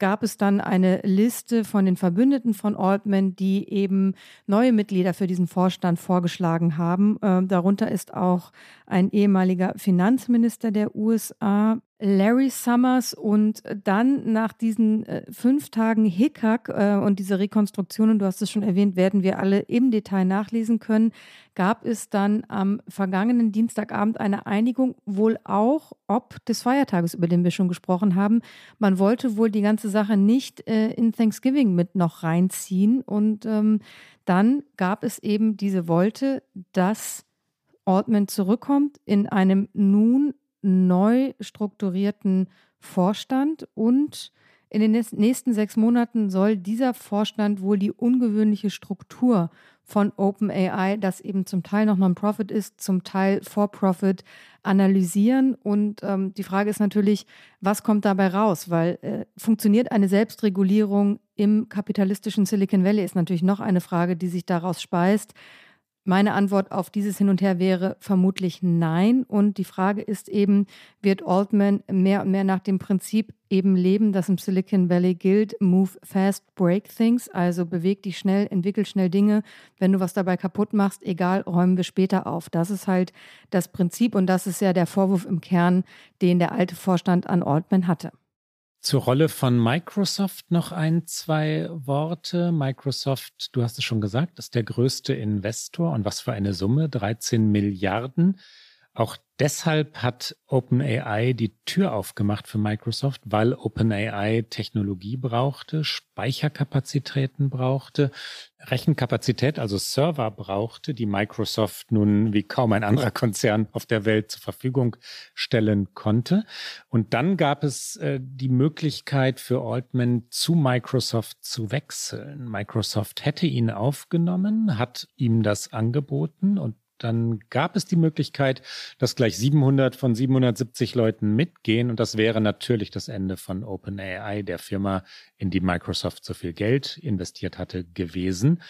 gab es dann eine Liste von den Verbündeten von Altman, die eben neue Mitglieder für diesen Vorstand vorgeschlagen haben. Äh, darunter ist auch ein ehemaliger Finanzminister der USA, Larry Summers und dann nach diesen äh, fünf Tagen Hickhack äh, und diese Rekonstruktionen, du hast es schon erwähnt, werden wir alle im Detail nachlesen können, gab es dann am vergangenen Dienstagabend eine Einigung, wohl auch ob des Feiertages, über den wir schon gesprochen haben. Man wollte wohl die ganze Sache nicht äh, in Thanksgiving mit noch reinziehen und ähm, dann gab es eben diese Wolte, dass Altman zurückkommt in einem nun neu strukturierten Vorstand und in den nächsten sechs Monaten soll dieser Vorstand wohl die ungewöhnliche Struktur von OpenAI, das eben zum Teil noch Non-Profit ist, zum Teil For-Profit, analysieren. Und ähm, die Frage ist natürlich, was kommt dabei raus? Weil äh, funktioniert eine Selbstregulierung im kapitalistischen Silicon Valley, ist natürlich noch eine Frage, die sich daraus speist. Meine Antwort auf dieses Hin und Her wäre vermutlich nein. Und die Frage ist eben, wird Altman mehr und mehr nach dem Prinzip eben leben, das im Silicon Valley gilt, move fast, break things, also beweg dich schnell, entwickel schnell Dinge. Wenn du was dabei kaputt machst, egal, räumen wir später auf. Das ist halt das Prinzip und das ist ja der Vorwurf im Kern, den der alte Vorstand an Altman hatte. Zur Rolle von Microsoft noch ein, zwei Worte. Microsoft, du hast es schon gesagt, ist der größte Investor und was für eine Summe, 13 Milliarden. Auch deshalb hat OpenAI die Tür aufgemacht für Microsoft, weil OpenAI Technologie brauchte, Speicherkapazitäten brauchte, Rechenkapazität, also Server brauchte, die Microsoft nun wie kaum ein anderer Konzern auf der Welt zur Verfügung stellen konnte. Und dann gab es äh, die Möglichkeit für Altman zu Microsoft zu wechseln. Microsoft hätte ihn aufgenommen, hat ihm das angeboten und dann gab es die Möglichkeit, dass gleich 700 von 770 Leuten mitgehen. Und das wäre natürlich das Ende von OpenAI, der Firma, in die Microsoft so viel Geld investiert hatte, gewesen.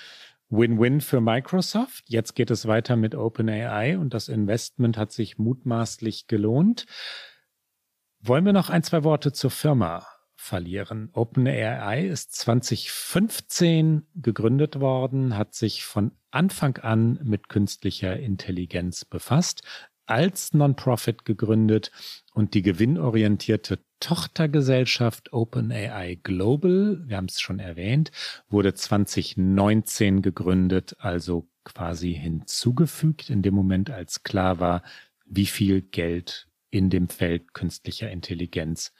Win-win für Microsoft. Jetzt geht es weiter mit OpenAI und das Investment hat sich mutmaßlich gelohnt. Wollen wir noch ein, zwei Worte zur Firma verlieren. OpenAI ist 2015 gegründet worden, hat sich von Anfang an mit künstlicher Intelligenz befasst, als Non-Profit gegründet und die gewinnorientierte Tochtergesellschaft OpenAI Global, wir haben es schon erwähnt, wurde 2019 gegründet, also quasi hinzugefügt in dem Moment, als klar war, wie viel Geld in dem Feld künstlicher Intelligenz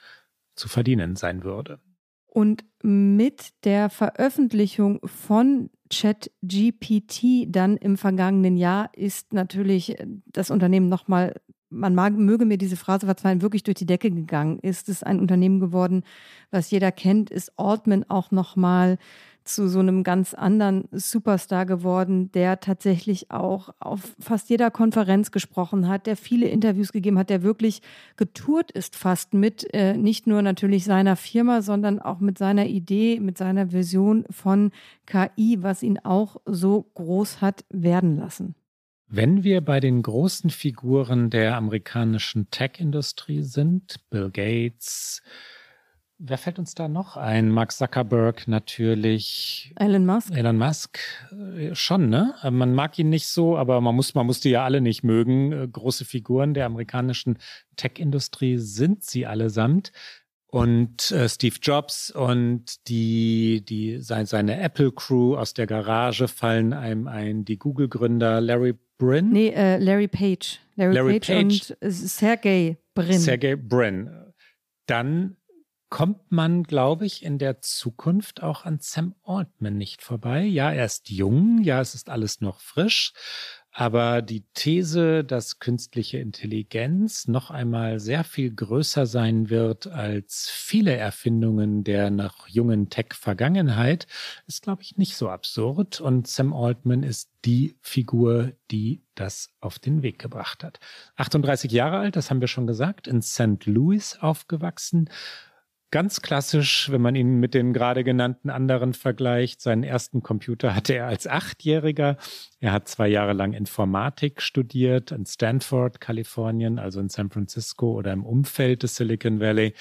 zu verdienen sein würde. Und mit der Veröffentlichung von ChatGPT dann im vergangenen Jahr ist natürlich das Unternehmen nochmal, man mag, möge mir diese Phrase verzeihen, wirklich durch die Decke gegangen. Ist es ein Unternehmen geworden, was jeder kennt? Ist Altman auch nochmal zu so einem ganz anderen Superstar geworden, der tatsächlich auch auf fast jeder Konferenz gesprochen hat, der viele Interviews gegeben hat, der wirklich getourt ist fast mit äh, nicht nur natürlich seiner Firma, sondern auch mit seiner Idee, mit seiner Vision von KI, was ihn auch so groß hat werden lassen. Wenn wir bei den großen Figuren der amerikanischen Tech-Industrie sind, Bill Gates, Wer fällt uns da noch ein? Mark Zuckerberg natürlich. Elon Musk. Elon Musk äh, schon, ne? Äh, man mag ihn nicht so, aber man muss, man muss die ja alle nicht mögen. Äh, große Figuren der amerikanischen Tech-Industrie sind sie allesamt. Und äh, Steve Jobs und die, die, sein, seine Apple-Crew aus der Garage fallen einem ein. Die Google-Gründer Larry Brin. Nee, äh, Larry Page. Larry, Larry Page, Page und Sergey Brin. Sergey Brin. Dann kommt man, glaube ich, in der Zukunft auch an Sam Altman nicht vorbei. Ja, er ist jung, ja, es ist alles noch frisch, aber die These, dass künstliche Intelligenz noch einmal sehr viel größer sein wird als viele Erfindungen der noch jungen Tech-Vergangenheit, ist, glaube ich, nicht so absurd. Und Sam Altman ist die Figur, die das auf den Weg gebracht hat. 38 Jahre alt, das haben wir schon gesagt, in St. Louis aufgewachsen Ganz klassisch, wenn man ihn mit den gerade genannten anderen vergleicht. Seinen ersten Computer hatte er als Achtjähriger. Er hat zwei Jahre lang Informatik studiert in Stanford, Kalifornien, also in San Francisco oder im Umfeld des Silicon Valley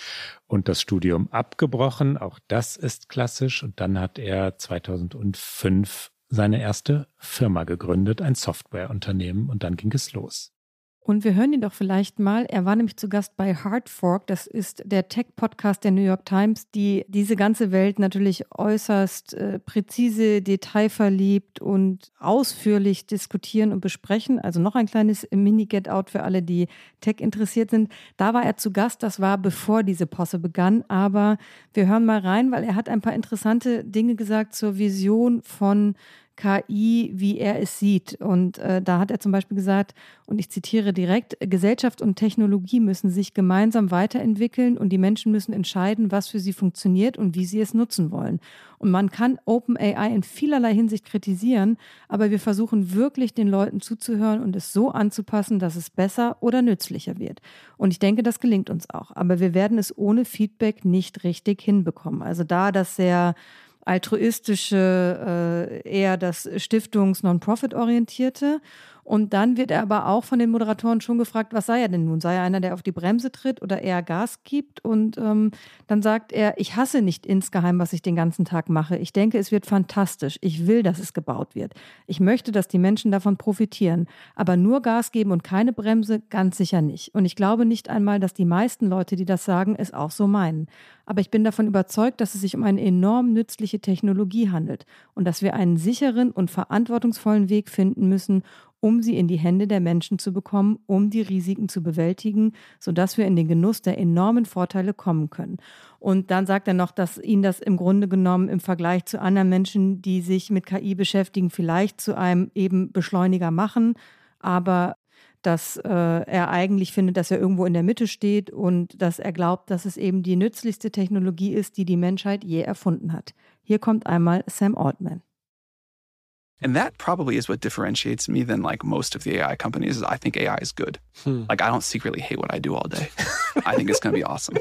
und das Studium abgebrochen. Auch das ist klassisch. Und dann hat er 2005 seine erste Firma gegründet, ein Softwareunternehmen und dann ging es los. Und wir hören ihn doch vielleicht mal. Er war nämlich zu Gast bei Hard Fork. Das ist der Tech-Podcast der New York Times, die diese ganze Welt natürlich äußerst äh, präzise, detailverliebt und ausführlich diskutieren und besprechen. Also noch ein kleines Mini-Get-Out für alle, die Tech interessiert sind. Da war er zu Gast. Das war bevor diese Posse begann. Aber wir hören mal rein, weil er hat ein paar interessante Dinge gesagt zur Vision von KI, wie er es sieht. Und äh, da hat er zum Beispiel gesagt, und ich zitiere direkt, Gesellschaft und Technologie müssen sich gemeinsam weiterentwickeln und die Menschen müssen entscheiden, was für sie funktioniert und wie sie es nutzen wollen. Und man kann OpenAI in vielerlei Hinsicht kritisieren, aber wir versuchen wirklich den Leuten zuzuhören und es so anzupassen, dass es besser oder nützlicher wird. Und ich denke, das gelingt uns auch. Aber wir werden es ohne Feedback nicht richtig hinbekommen. Also da das sehr altruistische, äh, eher das Stiftungs-Non-Profit-orientierte und dann wird er aber auch von den Moderatoren schon gefragt, was sei er denn nun? Sei er einer, der auf die Bremse tritt oder eher Gas gibt? Und ähm, dann sagt er, ich hasse nicht insgeheim, was ich den ganzen Tag mache. Ich denke, es wird fantastisch. Ich will, dass es gebaut wird. Ich möchte, dass die Menschen davon profitieren. Aber nur Gas geben und keine Bremse, ganz sicher nicht. Und ich glaube nicht einmal, dass die meisten Leute, die das sagen, es auch so meinen. Aber ich bin davon überzeugt, dass es sich um eine enorm nützliche Technologie handelt und dass wir einen sicheren und verantwortungsvollen Weg finden müssen, um sie in die Hände der Menschen zu bekommen, um die Risiken zu bewältigen, sodass wir in den Genuss der enormen Vorteile kommen können. Und dann sagt er noch, dass ihn das im Grunde genommen im Vergleich zu anderen Menschen, die sich mit KI beschäftigen, vielleicht zu einem eben Beschleuniger machen, aber dass äh, er eigentlich findet, dass er irgendwo in der Mitte steht und dass er glaubt, dass es eben die nützlichste Technologie ist, die die Menschheit je erfunden hat. Hier kommt einmal Sam Altman. And that probably is what differentiates me than like most of the AI companies is I think AI is good. Hmm. Like I don't secretly hate what I do all day. I think it's going to be awesome.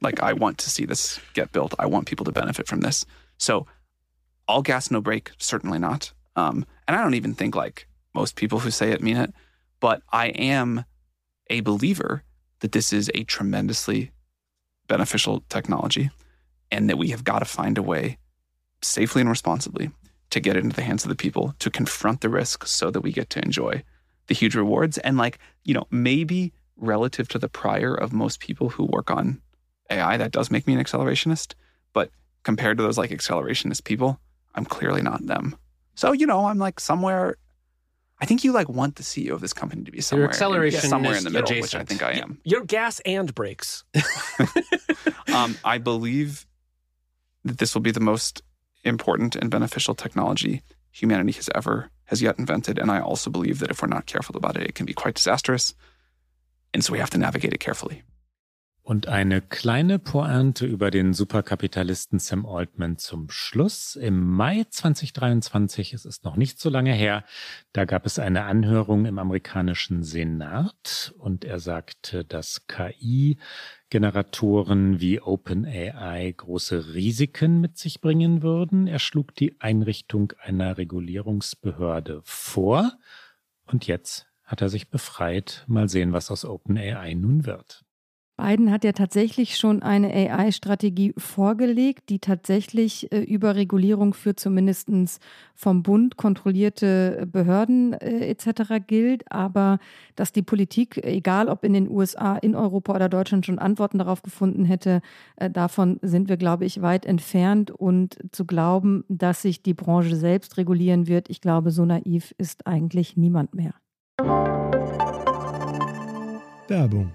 like I want to see this get built. I want people to benefit from this. So all gas no brake certainly not. Um, and I don't even think like most people who say it mean it, but I am a believer that this is a tremendously beneficial technology and that we have got to find a way safely and responsibly to get it into the hands of the people to confront the risk so that we get to enjoy the huge rewards and like you know maybe relative to the prior of most people who work on ai that does make me an accelerationist but compared to those like accelerationist people i'm clearly not them so you know i'm like somewhere I think you like want the CEO of this company to be somewhere, acceleration in, somewhere in the middle, adjacent. which I think I am. You're gas and brakes. um, I believe that this will be the most important and beneficial technology humanity has ever has yet invented, and I also believe that if we're not careful about it, it can be quite disastrous, and so we have to navigate it carefully. Und eine kleine Pointe über den Superkapitalisten Sam Altman zum Schluss. Im Mai 2023, es ist noch nicht so lange her, da gab es eine Anhörung im amerikanischen Senat und er sagte, dass KI-Generatoren wie OpenAI große Risiken mit sich bringen würden. Er schlug die Einrichtung einer Regulierungsbehörde vor und jetzt hat er sich befreit. Mal sehen, was aus OpenAI nun wird. Biden hat ja tatsächlich schon eine AI-Strategie vorgelegt, die tatsächlich äh, über Regulierung für zumindest vom Bund kontrollierte Behörden äh, etc. gilt, aber dass die Politik, egal ob in den USA, in Europa oder Deutschland, schon Antworten darauf gefunden hätte, äh, davon sind wir, glaube ich, weit entfernt. Und zu glauben, dass sich die Branche selbst regulieren wird, ich glaube, so naiv ist eigentlich niemand mehr. Werbung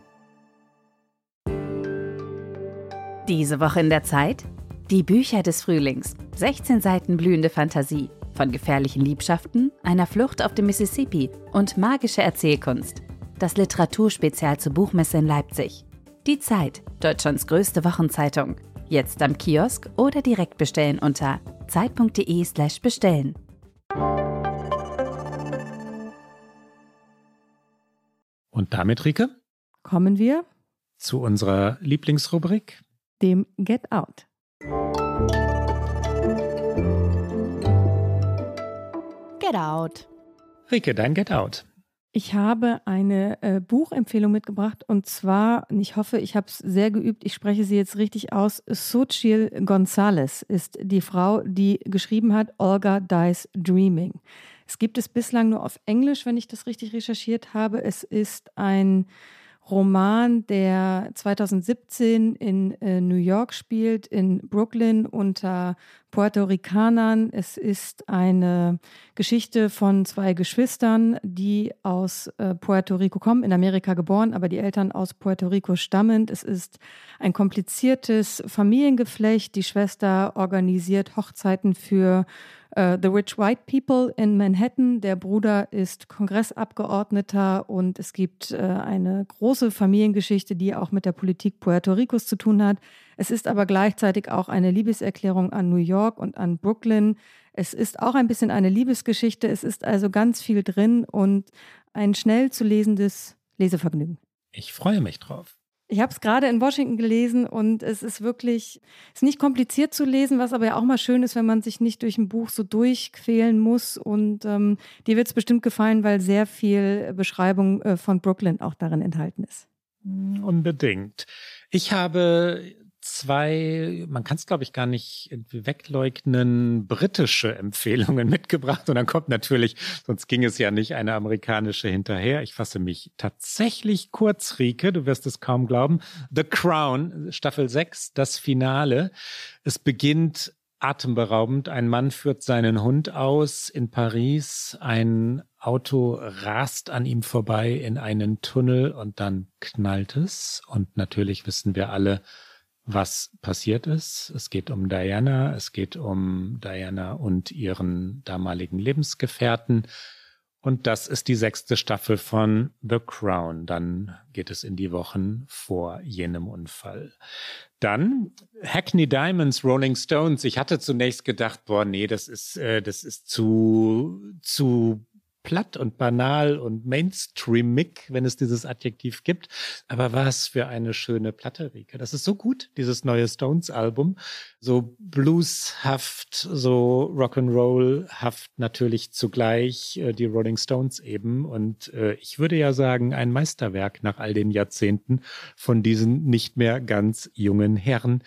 Diese Woche in der Zeit? Die Bücher des Frühlings. 16 Seiten blühende Fantasie. Von gefährlichen Liebschaften, einer Flucht auf dem Mississippi und magische Erzählkunst. Das Literaturspezial zur Buchmesse in Leipzig. Die Zeit, Deutschlands größte Wochenzeitung. Jetzt am Kiosk oder direkt bestellen unter zeit.de/slash bestellen. Und damit, Rike? Kommen wir zu unserer Lieblingsrubrik dem Get Out. Get Out. Rike, dein Get Out. Ich habe eine äh, Buchempfehlung mitgebracht und zwar, ich hoffe, ich habe es sehr geübt, ich spreche sie jetzt richtig aus. Xochitl Gonzalez ist die Frau, die geschrieben hat Olga Dies Dreaming. Es gibt es bislang nur auf Englisch, wenn ich das richtig recherchiert habe. Es ist ein Roman, der 2017 in äh, New York spielt, in Brooklyn unter Puerto Ricanern. Es ist eine Geschichte von zwei Geschwistern, die aus äh, Puerto Rico kommen, in Amerika geboren, aber die Eltern aus Puerto Rico stammend. Es ist ein kompliziertes Familiengeflecht. Die Schwester organisiert Hochzeiten für Uh, The Rich White People in Manhattan. Der Bruder ist Kongressabgeordneter und es gibt uh, eine große Familiengeschichte, die auch mit der Politik Puerto Ricos zu tun hat. Es ist aber gleichzeitig auch eine Liebeserklärung an New York und an Brooklyn. Es ist auch ein bisschen eine Liebesgeschichte. Es ist also ganz viel drin und ein schnell zu lesendes Lesevergnügen. Ich freue mich drauf. Ich habe es gerade in Washington gelesen und es ist wirklich, es ist nicht kompliziert zu lesen, was aber ja auch mal schön ist, wenn man sich nicht durch ein Buch so durchquälen muss. Und ähm, dir wird es bestimmt gefallen, weil sehr viel Beschreibung äh, von Brooklyn auch darin enthalten ist. Unbedingt. Ich habe zwei, man kann es glaube ich gar nicht irgendwie wegleugnen, britische Empfehlungen mitgebracht. Und dann kommt natürlich, sonst ging es ja nicht eine amerikanische hinterher. Ich fasse mich tatsächlich kurz, Rike, du wirst es kaum glauben. The Crown, Staffel 6, das Finale. Es beginnt atemberaubend. Ein Mann führt seinen Hund aus in Paris. Ein Auto rast an ihm vorbei in einen Tunnel und dann knallt es. Und natürlich wissen wir alle, was passiert ist. Es geht um Diana, es geht um Diana und ihren damaligen Lebensgefährten. Und das ist die sechste Staffel von The Crown. Dann geht es in die Wochen vor jenem Unfall. Dann Hackney Diamonds, Rolling Stones. Ich hatte zunächst gedacht, boah, nee, das ist, äh, das ist zu, zu platt und banal und mainstreamig, wenn es dieses Adjektiv gibt. Aber was für eine schöne Platte, Rike. Das ist so gut, dieses neue Stones-Album. So blueshaft, so Rock'n'Roll-haft natürlich zugleich, äh, die Rolling Stones eben. Und äh, ich würde ja sagen, ein Meisterwerk nach all den Jahrzehnten von diesen nicht mehr ganz jungen Herren.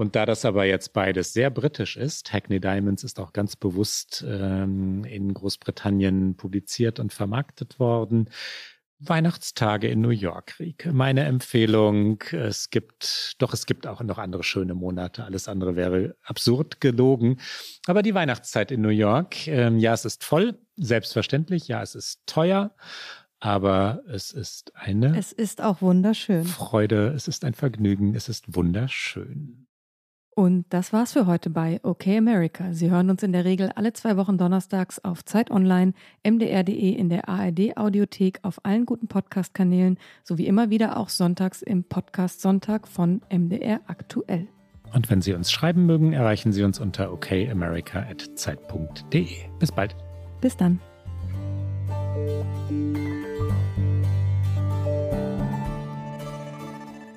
Und da das aber jetzt beides sehr britisch ist, Hackney Diamonds ist auch ganz bewusst ähm, in Großbritannien publiziert und vermarktet worden. Weihnachtstage in New York, Rieke. Meine Empfehlung, es gibt, doch es gibt auch noch andere schöne Monate. Alles andere wäre absurd gelogen. Aber die Weihnachtszeit in New York, ähm, ja, es ist voll, selbstverständlich. Ja, es ist teuer. Aber es ist eine. Es ist auch wunderschön. Freude, es ist ein Vergnügen, es ist wunderschön. Und das war's für heute bei OK America. Sie hören uns in der Regel alle zwei Wochen donnerstags auf Zeit Online, mdr.de in der ARD Audiothek auf allen guten Podcast-Kanälen sowie immer wieder auch sonntags im Podcast Sonntag von MDR aktuell. Und wenn Sie uns schreiben mögen, erreichen Sie uns unter okamerica.zeit.de. Bis bald. Bis dann.